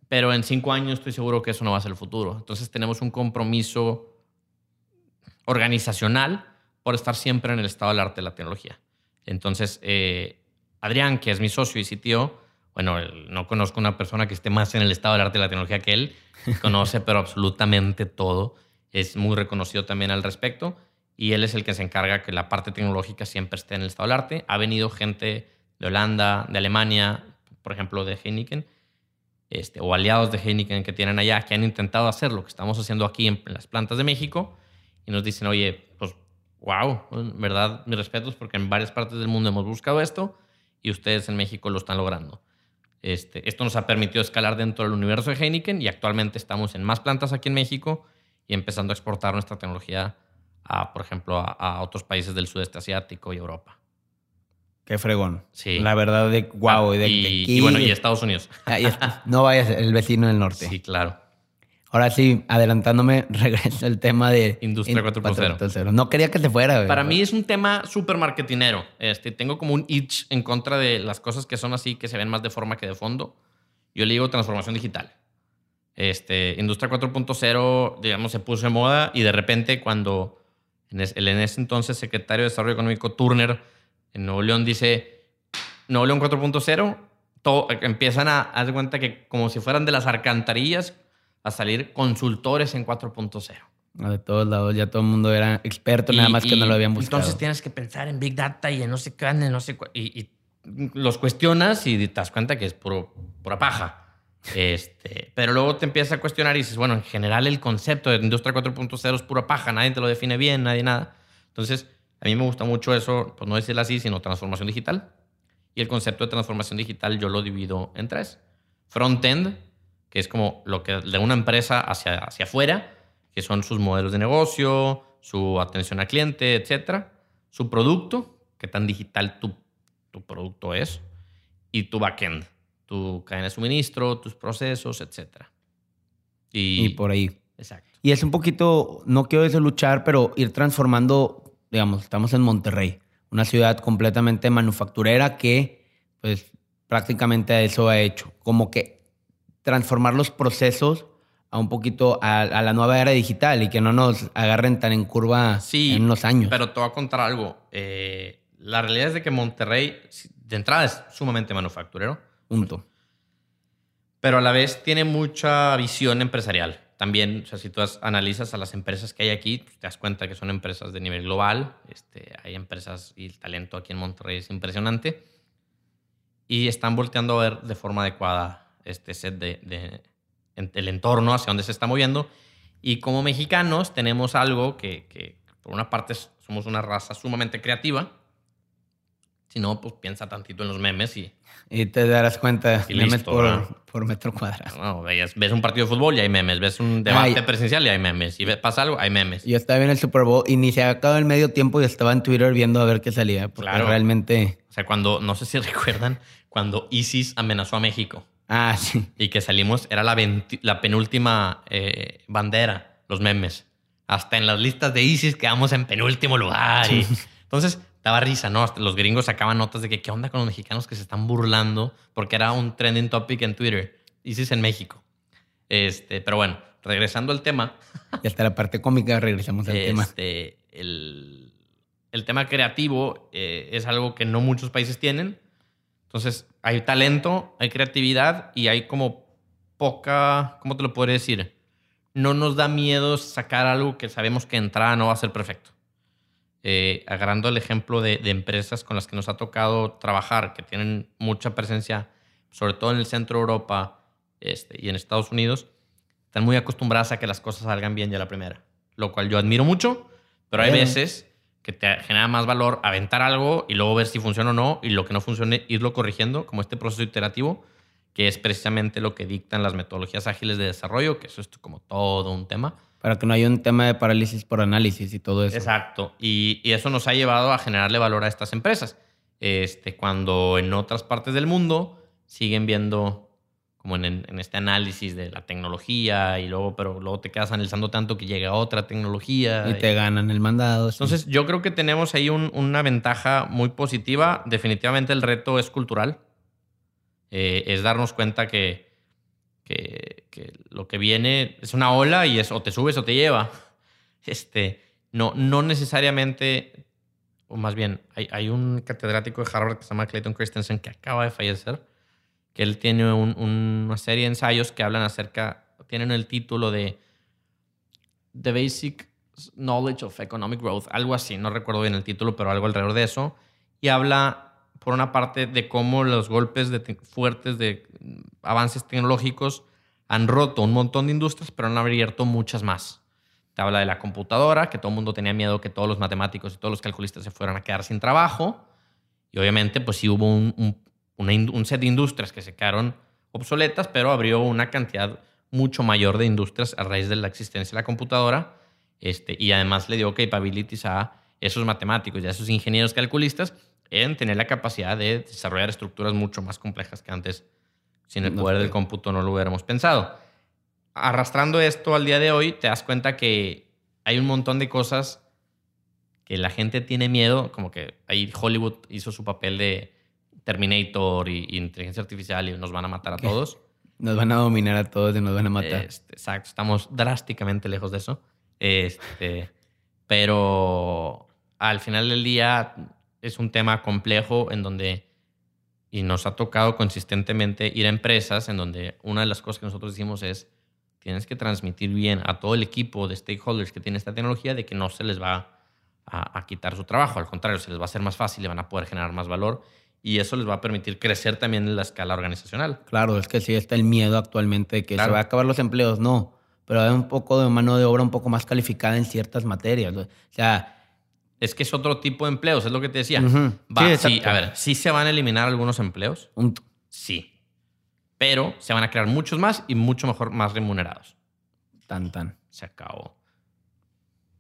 Pero en cinco años estoy seguro que eso no va a ser el futuro. Entonces tenemos un compromiso organizacional por estar siempre en el estado del arte de la tecnología. Entonces, eh, Adrián, que es mi socio y sitio, bueno, no conozco una persona que esté más en el estado del arte de la tecnología que él, conoce <laughs> pero absolutamente todo, es muy reconocido también al respecto y él es el que se encarga que la parte tecnológica siempre esté en el estado del arte. Ha venido gente de Holanda, de Alemania, por ejemplo, de Heineken, este, o aliados de Heineken que tienen allá, que han intentado hacer lo que estamos haciendo aquí en las plantas de México y nos dicen, oye, pues, wow, en verdad, mis respetos, porque en varias partes del mundo hemos buscado esto y ustedes en México lo están logrando. Este, esto nos ha permitido escalar dentro del universo de Heineken y actualmente estamos en más plantas aquí en México y empezando a exportar nuestra tecnología a, por ejemplo, a, otros países del sudeste asiático y Europa. Qué fregón. Sí. La verdad de wow. Ah, de, y, y, bueno, y Estados Unidos. no vayas el vecino del norte. Sí, claro. Ahora sí, adelantándome, <laughs> regreso al tema de Industria 4.0. No quería que se fuera. Para mí es un tema súper marketinero. Este, tengo como un itch en contra de las cosas que son así, que se ven más de forma que de fondo. Yo le digo transformación digital. Este, Industria 4.0, digamos, se puso en moda y de repente cuando el en ese entonces secretario de Desarrollo Económico Turner en Nuevo León dice Nuevo León 4.0, empiezan a hacer cuenta que como si fueran de las alcantarillas a salir consultores en 4.0. De todos lados, ya todo el mundo era experto, nada más que no lo habían buscado. Entonces tienes que pensar en Big Data y en no sé qué, en no sé y, y, los cuestionas y te das cuenta que es puro, pura paja. Este, pero luego te empiezas a cuestionar y dices, bueno, en general el concepto de industria 4.0 es pura paja, nadie te lo define bien, nadie nada. Entonces, a mí me gusta mucho eso, pues no decirlo así, sino transformación digital. Y el concepto de transformación digital yo lo divido en tres. Front-end, que es como lo que de una empresa hacia, hacia afuera, que son sus modelos de negocio, su atención al cliente, etcétera, su producto, qué tan digital tu, tu producto es, y tu backend, tu cadena de suministro, tus procesos, etcétera. Y, por ahí. Exacto. Y es un poquito, no quiero decir luchar, pero ir transformando, digamos, estamos en Monterrey, una ciudad completamente manufacturera que, pues, prácticamente eso ha hecho. Como que transformar los procesos a un poquito a, la nueva era digital y que no nos agarren tan en curva en unos años. Pero te voy a contar algo. Eh, la realidad es de que Monterrey, de entrada, es sumamente manufacturero. Punto. Pero a la vez tiene mucha visión empresarial. También, o sea, si tú analizas a las empresas que hay aquí, te das cuenta que son empresas de nivel global. Este, hay empresas y el talento aquí en Monterrey es impresionante. Y están volteando a ver de forma adecuada este set de, el entorno hacia donde se está moviendo. Y como mexicanos tenemos algo que, por una parte somos una raza sumamente creativa. Si no, pues piensa tantito en los memes y... Y te darás cuenta, Y memes listo, por, por metro cuadrado. no, ves, ves un partido de fútbol y hay memes. Ves un debate Ay. presencial y hay memes. Y ve- pasa algo, hay memes. Yo estaba viendo el Super Bowl y ni se acabado el medio tiempo y estaba en Twitter viendo a ver qué salía. Porque Claro. realmente... O sea, cuando, no sé si <laughs> recuerdan, cuando ISIS amenazó a México Ah, sí. y que salimos, era la, la penúltima eh, bandera, los memes. Hasta en las listas de ISIS quedamos en penúltimo lugar. y- <laughs> entonces, daba risa, ¿no? Hasta los gringos sacaban notas de que qué onda con los mexicanos que se están burlando porque era un trending topic en Twitter. ISIS en México. Este, pero bueno, regresando al tema, Y hasta la parte cómica regresamos al tema. este, el, el tema creativo eh, es algo que no muchos países tienen. Entonces, hay talento, hay creatividad y hay como poca, ¿cómo te lo podría decir? No nos da miedo sacar algo que sabemos que entrada no va a ser perfecto. Eh, agarrando el ejemplo de, de empresas con las que nos ha tocado trabajar, que tienen mucha presencia, sobre todo en el centro de Europa este, y en Estados Unidos, están muy acostumbradas a que las cosas salgan bien ya la primera, lo cual yo admiro mucho, pero hay veces que te genera más valor aventar algo y luego ver si funciona o no, y lo que no funcione, irlo corrigiendo, como este proceso iterativo, que es precisamente lo que dictan las metodologías ágiles de desarrollo, que eso es como todo un tema. Para que no haya un tema de parálisis por análisis y todo eso. Exacto. Y, y eso nos ha llevado a generarle valor a estas empresas. Este, cuando en otras partes del mundo siguen viendo como en, en este análisis de la tecnología y luego, pero luego te quedas analizando tanto que llega otra tecnología. Y te ganan el mandado. sí. Entonces, yo creo que tenemos ahí un- una ventaja muy positiva. Definitivamente el reto es cultural. Eh, es darnos cuenta que, que, que lo que viene es una ola y es o te subes o te lleva. Este, no, no necesariamente, o más bien, hay, hay un catedrático de Harvard que se llama Clayton Christensen que acaba de fallecer, que él tiene un- un- una serie de ensayos que hablan acerca, tienen el título de The Basic Knowledge of Economic Growth, algo así, no recuerdo bien el título, pero algo alrededor de eso. Y habla, por una parte, de cómo los golpes de te- fuertes de mm, avances tecnológicos han roto un montón de industrias, pero han abierto muchas más. Te habla de la computadora, que todo el mundo tenía miedo que todos los matemáticos y todos los calculistas se fueran a quedar sin trabajo. Y obviamente, pues sí hubo un, un set de industrias que se quedaron obsoletas, pero abrió una cantidad mucho mayor de industrias a raíz de la existencia de la computadora. Este, y además le dio capabilities a esos matemáticos y a esos ingenieros calculistas en tener la capacidad de desarrollar estructuras mucho más complejas que antes, sin el No poder del cómputo, no lo hubiéramos pensado. Arrastrando esto al día de hoy, te das cuenta que hay un montón de cosas que la gente tiene miedo, como que ahí Hollywood hizo su papel de Terminator y, y inteligencia artificial y nos van a matar a ¿Qué? todos. Nos van a dominar a todos y nos van a matar. Este, exacto, estamos drásticamente lejos de eso. Este, <laughs> pero al final del día es un tema complejo en donde, y nos ha tocado consistentemente ir a empresas en donde una de las cosas que nosotros decimos es, tienes que transmitir bien a todo el equipo de stakeholders que tiene esta tecnología de que no se les va a, a quitar su trabajo, al contrario, se les va a hacer más fácil, le van a poder generar más valor y eso les va a permitir crecer también en la escala organizacional. Claro, es que sí está el miedo actualmente de que Claro. se va a acabar los empleos. No, pero hay un poco de mano de obra un poco más calificada en ciertas materias. O sea, Es que es otro tipo de empleos, es lo que te decía. Va, Sí, a ver, sí se van a eliminar algunos empleos, sí. Pero se van a crear muchos más y mucho mejor, más remunerados. tan, tan. Se acabó.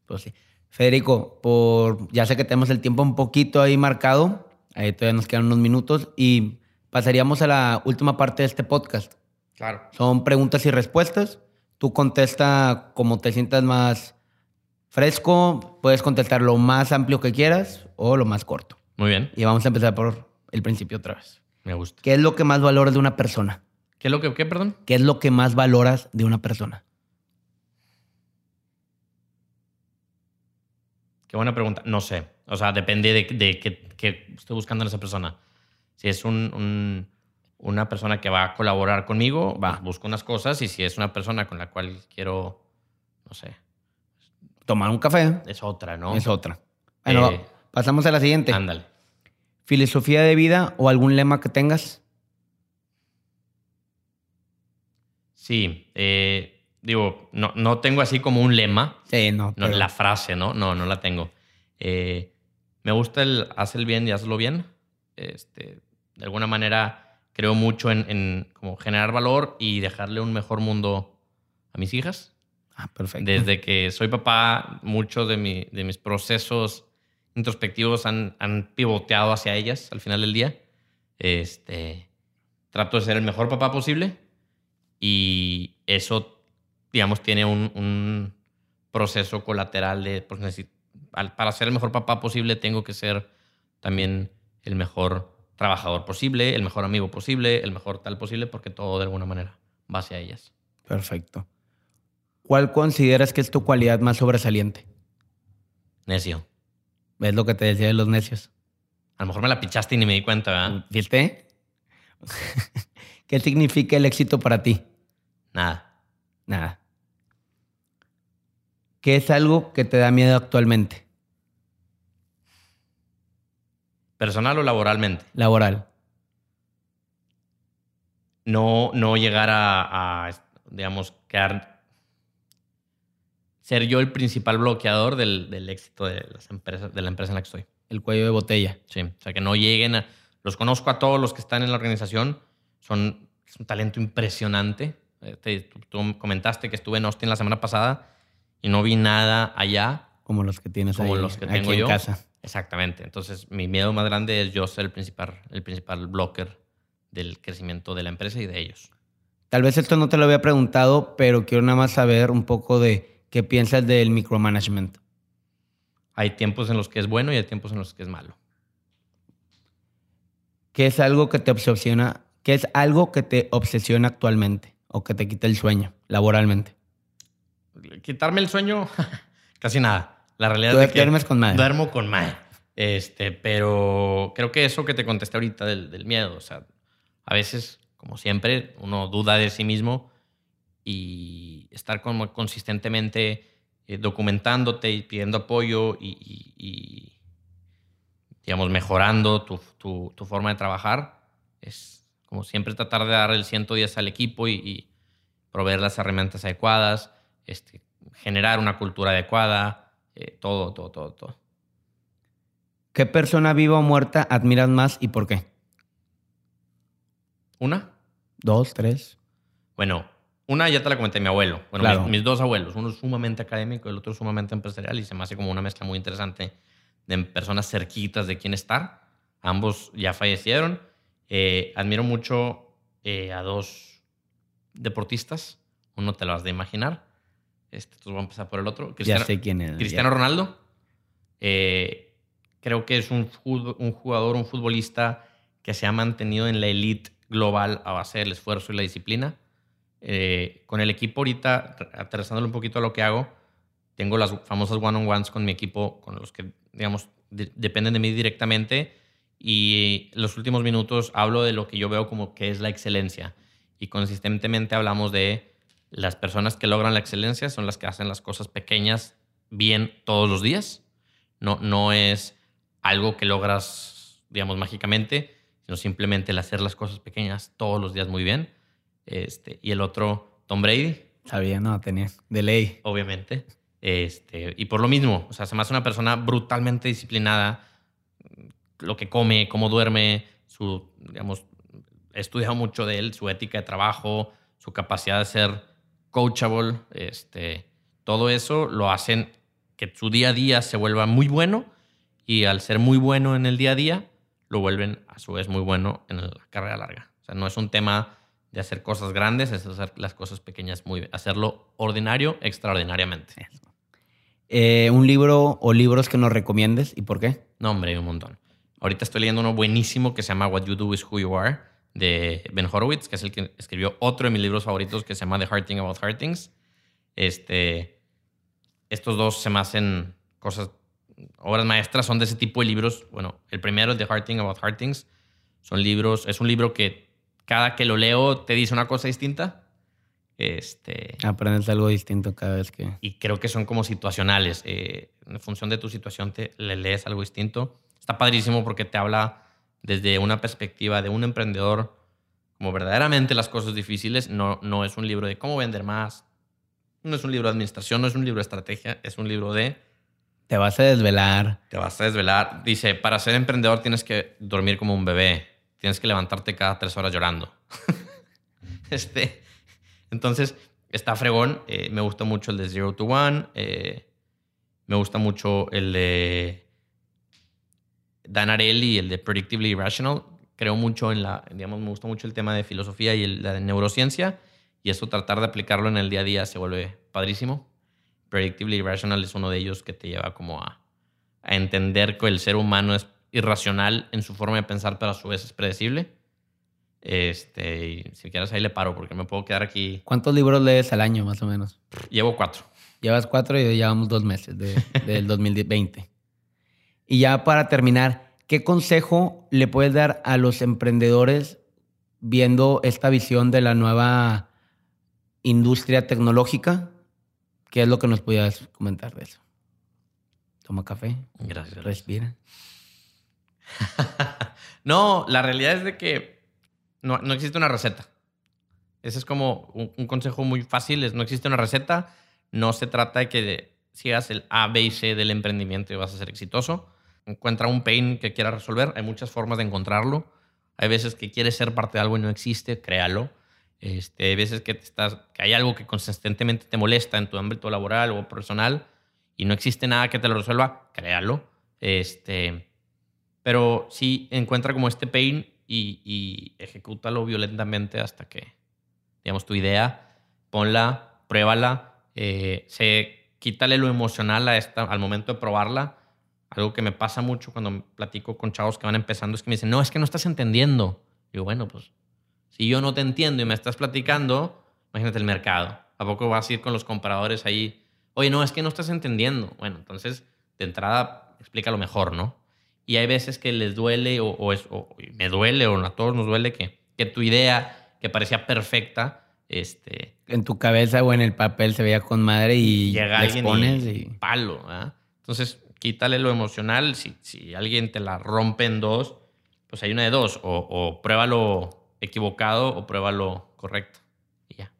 Pues sí. Federico, por, ya sé que tenemos el tiempo un poquito ahí marcado. Ahí todavía nos quedan unos minutos y pasaríamos a la última parte de este podcast. Claro. Son preguntas y respuestas. Tú contesta como te sientas más fresco. Puedes contestar lo más amplio que quieras o lo más corto. Muy bien, Y vamos a empezar por el principio otra vez. me gusta. ¿Qué es lo que más valoras de una persona? ¿Qué es lo que, qué, perdón? ¿Qué es lo que más valoras de una persona? Qué buena pregunta. No sé. O sea, depende de, de qué, estoy buscando en esa persona. Si es un, un- una persona que va a colaborar conmigo, Va. busco unas cosas. Y si es una persona con la cual quiero, no sé, Tomar un café es otra, ¿no? es otra. Bueno, Eh, pasamos a la siguiente. Ándale. ¿Filosofía de vida o algún lema que tengas? Sí, eh, digo, no, no tengo así como un lema. Sí, no. No, pero- La frase, ¿no? No, no la tengo. Eh, me gusta el haz el bien y hazlo bien. Este, de alguna manera creo mucho en, en como generar valor y dejarle un mejor mundo a mis hijas. Ah, perfecto. Desde que soy papá, muchos de, mi- de mis procesos introspectivos han, han pivoteado hacia ellas al final del día. Este, trato de ser el mejor papá posible y eso, digamos, tiene un, un proceso colateral de, pues, para ser el mejor papá posible tengo que ser también el mejor trabajador posible, el mejor amigo posible, el mejor tal posible, porque todo de alguna manera va hacia ellas. Perfecto. ¿Cuál consideras que es tu cualidad más sobresaliente? Necio. ¿Ves lo que te decía de los necios? A lo mejor me la pichaste y ni me di cuenta, ¿verdad? ¿Viste? <laughs> ¿Qué significa el éxito para ti? Nada. Nada. ¿Qué es algo que te da miedo actualmente? Personal o laboralmente. Laboral. No, no llegar a, a, digamos, quedar. Ser yo el principal bloqueador del, del éxito de, las empresas, de la empresa en la que estoy. El cuello de botella. Sí. O sea, que no lleguen a. Los conozco a todos los que están en la organización. Son, es un talento impresionante. Eh, te- tú, tú comentaste que estuve en Austin la semana pasada y no vi nada allá Como los que tienes como ahí, los que aquí tengo en yo. casa. Exactamente. Entonces, mi miedo más grande es yo ser el principal, el principal blocker del crecimiento de la empresa y de ellos. Tal vez esto no te lo había preguntado, pero quiero nada más saber un poco de qué piensas del micromanagement. Hay tiempos en los que es bueno y hay tiempos en los que es malo. ¿Qué es algo que te obsesiona? ¿Qué es algo que te obsesiona actualmente o que te quita el sueño laboralmente? Quitarme el sueño, <laughs> casi nada. La realidad Tú es que duermes con madre. duermo con madre. Este, pero creo que eso que te contesté ahorita del, del miedo, o sea, a veces, como siempre, uno duda de sí mismo y estar como consistentemente eh, documentándote y pidiendo apoyo y, y- y, digamos, mejorando tu, tu- tu forma de trabajar, es como siempre tratar de dar el 110 al equipo y, y proveer las herramientas adecuadas, este, generar una cultura adecuada, eh, todo, todo, todo, todo. ¿Qué persona viva o muerta admiras más y por qué? ¿Una? Dos, tres. Bueno, una ya te la comenté, mi abuelo. Bueno, Claro. mis, mis dos abuelos. Uno es sumamente académico el otro es sumamente empresarial y se me hace como una mezcla muy interesante de personas cerquitas de quién estar. Ambos ya fallecieron. Eh, admiro mucho eh, a dos deportistas. Uno te lo has de imaginar. Este, entonces voy a empezar por el otro. ya sé quién es. Cristiano ya. Ronaldo. eh, creo que es un, un jugador, un futbolista que se ha mantenido en la elite global a base del esfuerzo y la disciplina. Eh, con el equipo ahorita, aterrizándole un poquito a lo que hago, tengo las famosas one-on-ones con mi equipo, con los que, digamos, de- dependen de mí directamente. Y los últimos minutos hablo de lo que yo veo como que es la excelencia. Y consistentemente hablamos de las personas que logran la excelencia son las que hacen las cosas pequeñas bien todos los días. No, no es algo que logras, digamos, mágicamente, sino simplemente el hacer las cosas pequeñas todos los días muy bien. Este, y el otro, Tom Brady, Sabía, no, tenía. De ley. obviamente. Este, y por lo mismo, o sea, se me hace una persona brutalmente disciplinada. Lo que come, cómo duerme, su, digamos, he estudiado mucho de él, su ética de trabajo, su capacidad de ser coachable, este, todo eso lo hacen que su día a día se vuelva muy bueno y al ser muy bueno en el día a día, lo vuelven a su vez muy bueno en la carrera larga. O sea, no es un tema de hacer cosas grandes, es hacer las cosas pequeñas muy bien, hacerlo ordinario extraordinariamente. Eh, ¿Un libro o libros que nos recomiendes y por qué? No, hombre, hay un montón. Ahorita estoy leyendo uno buenísimo que se llama What You Do Is Who You Are, de Ben Horowitz, que es el que escribió otro de mis libros favoritos que se llama The Hard Thing About Hard Things. Este, estos dos se me hacen cosas, obras maestras, son de ese tipo de libros. Bueno, el primero, The Hard Thing About Hard Things, son libros, es un libro que cada que lo leo te dice una cosa distinta. Este, Aprendes algo distinto cada vez que... y creo que son como situacionales. eh, en función de tu situación te le lees algo distinto. Está padrísimo porque te habla desde una perspectiva de un emprendedor como verdaderamente las cosas difíciles. No, no es un libro de cómo vender más. No es un libro de administración, no es un libro de estrategia, es un libro de... Te vas a desvelar. Te vas a desvelar. Dice, para ser emprendedor tienes que dormir como un bebé. Tienes que levantarte cada tres horas llorando. <laughs> este, entonces, está fregón. Eh, me gusta mucho el de Zero to One. Eh, me gusta mucho el de Dan Ariely, el de Predictively Irrational. Creo mucho en la, digamos, me gusta mucho el tema de filosofía y la de neurociencia. Y eso tratar de aplicarlo en el día a día se vuelve padrísimo. Predictively Irrational es uno de ellos que te lleva como a, a entender que el ser humano es irracional en su forma de pensar, pero a su vez es predecible. Este, y si quieres ahí le paro porque me puedo quedar aquí. ¿Cuántos libros lees al año, más o menos? Llevo cuatro. Llevas cuatro y llevamos dos meses de, del 2020. Y ya para terminar, ¿qué consejo le puedes dar a los emprendedores viendo esta visión de la nueva industria tecnológica? ¿Qué es lo que nos podías comentar de eso? Toma café. Gracias. Respira. <laughs> no, la realidad es de que no, no existe una receta. Ese es como un, consejo muy fácil, es no existe una receta. No se trata de que sigas el A, B y C del emprendimiento y vas a ser exitoso. Encuentra un pain que quieras resolver. Hay muchas formas de encontrarlo. Hay veces que quieres ser parte de algo y no existe, créalo. Este, hay veces que, te estás, que hay algo que consistentemente te molesta en tu ámbito laboral o personal y no existe nada que te lo resuelva, créalo. Este, pero sí encuentra como este pain y, y ejecútalo violentamente hasta que, digamos, tu idea, ponla, pruébala, eh, se, quítale lo emocional a esta, al momento de probarla. Algo que me pasa mucho cuando platico con chavos que van empezando es que me dicen, no, es que no estás entendiendo. Digo, bueno, pues si yo no te entiendo y me estás platicando, imagínate el mercado. ¿A poco vas a ir con los compradores ahí? Oye, no, es que no estás entendiendo. Bueno, entonces, de entrada, explícalo mejor, ¿no? Y hay veces que les duele, o, o, es, o me duele, o a todos nos duele, que, que tu idea, que parecía perfecta, este, en tu cabeza o en el papel se veía con madre y llega alguien expones y, y... palo. Entonces, quítale lo emocional. Si, si, alguien te la rompe en dos, pues hay una de dos. O, o pruébalo equivocado o pruébalo correcto. Y ya.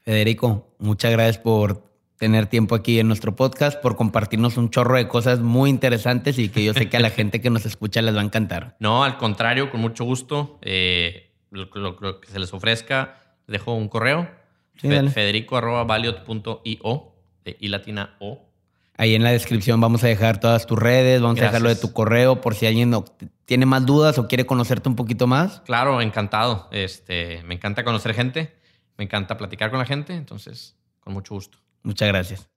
Federico, muchas gracias por tener tiempo aquí en nuestro podcast, por compartirnos un chorro de cosas muy interesantes y que yo sé que a la <laughs> gente que nos escucha les va a encantar. No, al contrario, con mucho gusto. Eh, lo, lo, lo que se les ofrezca dejo un correo. Sí, Federico arroba valiot.io de i latina o. Ahí en la descripción vamos a dejar todas tus redes, vamos Gracias. a dejar lo de tu correo por si alguien no, tiene más dudas o quiere conocerte un poquito más. Claro, encantado. Este, me encanta conocer gente, me encanta platicar con la gente, entonces, con mucho gusto. Muchas gracias.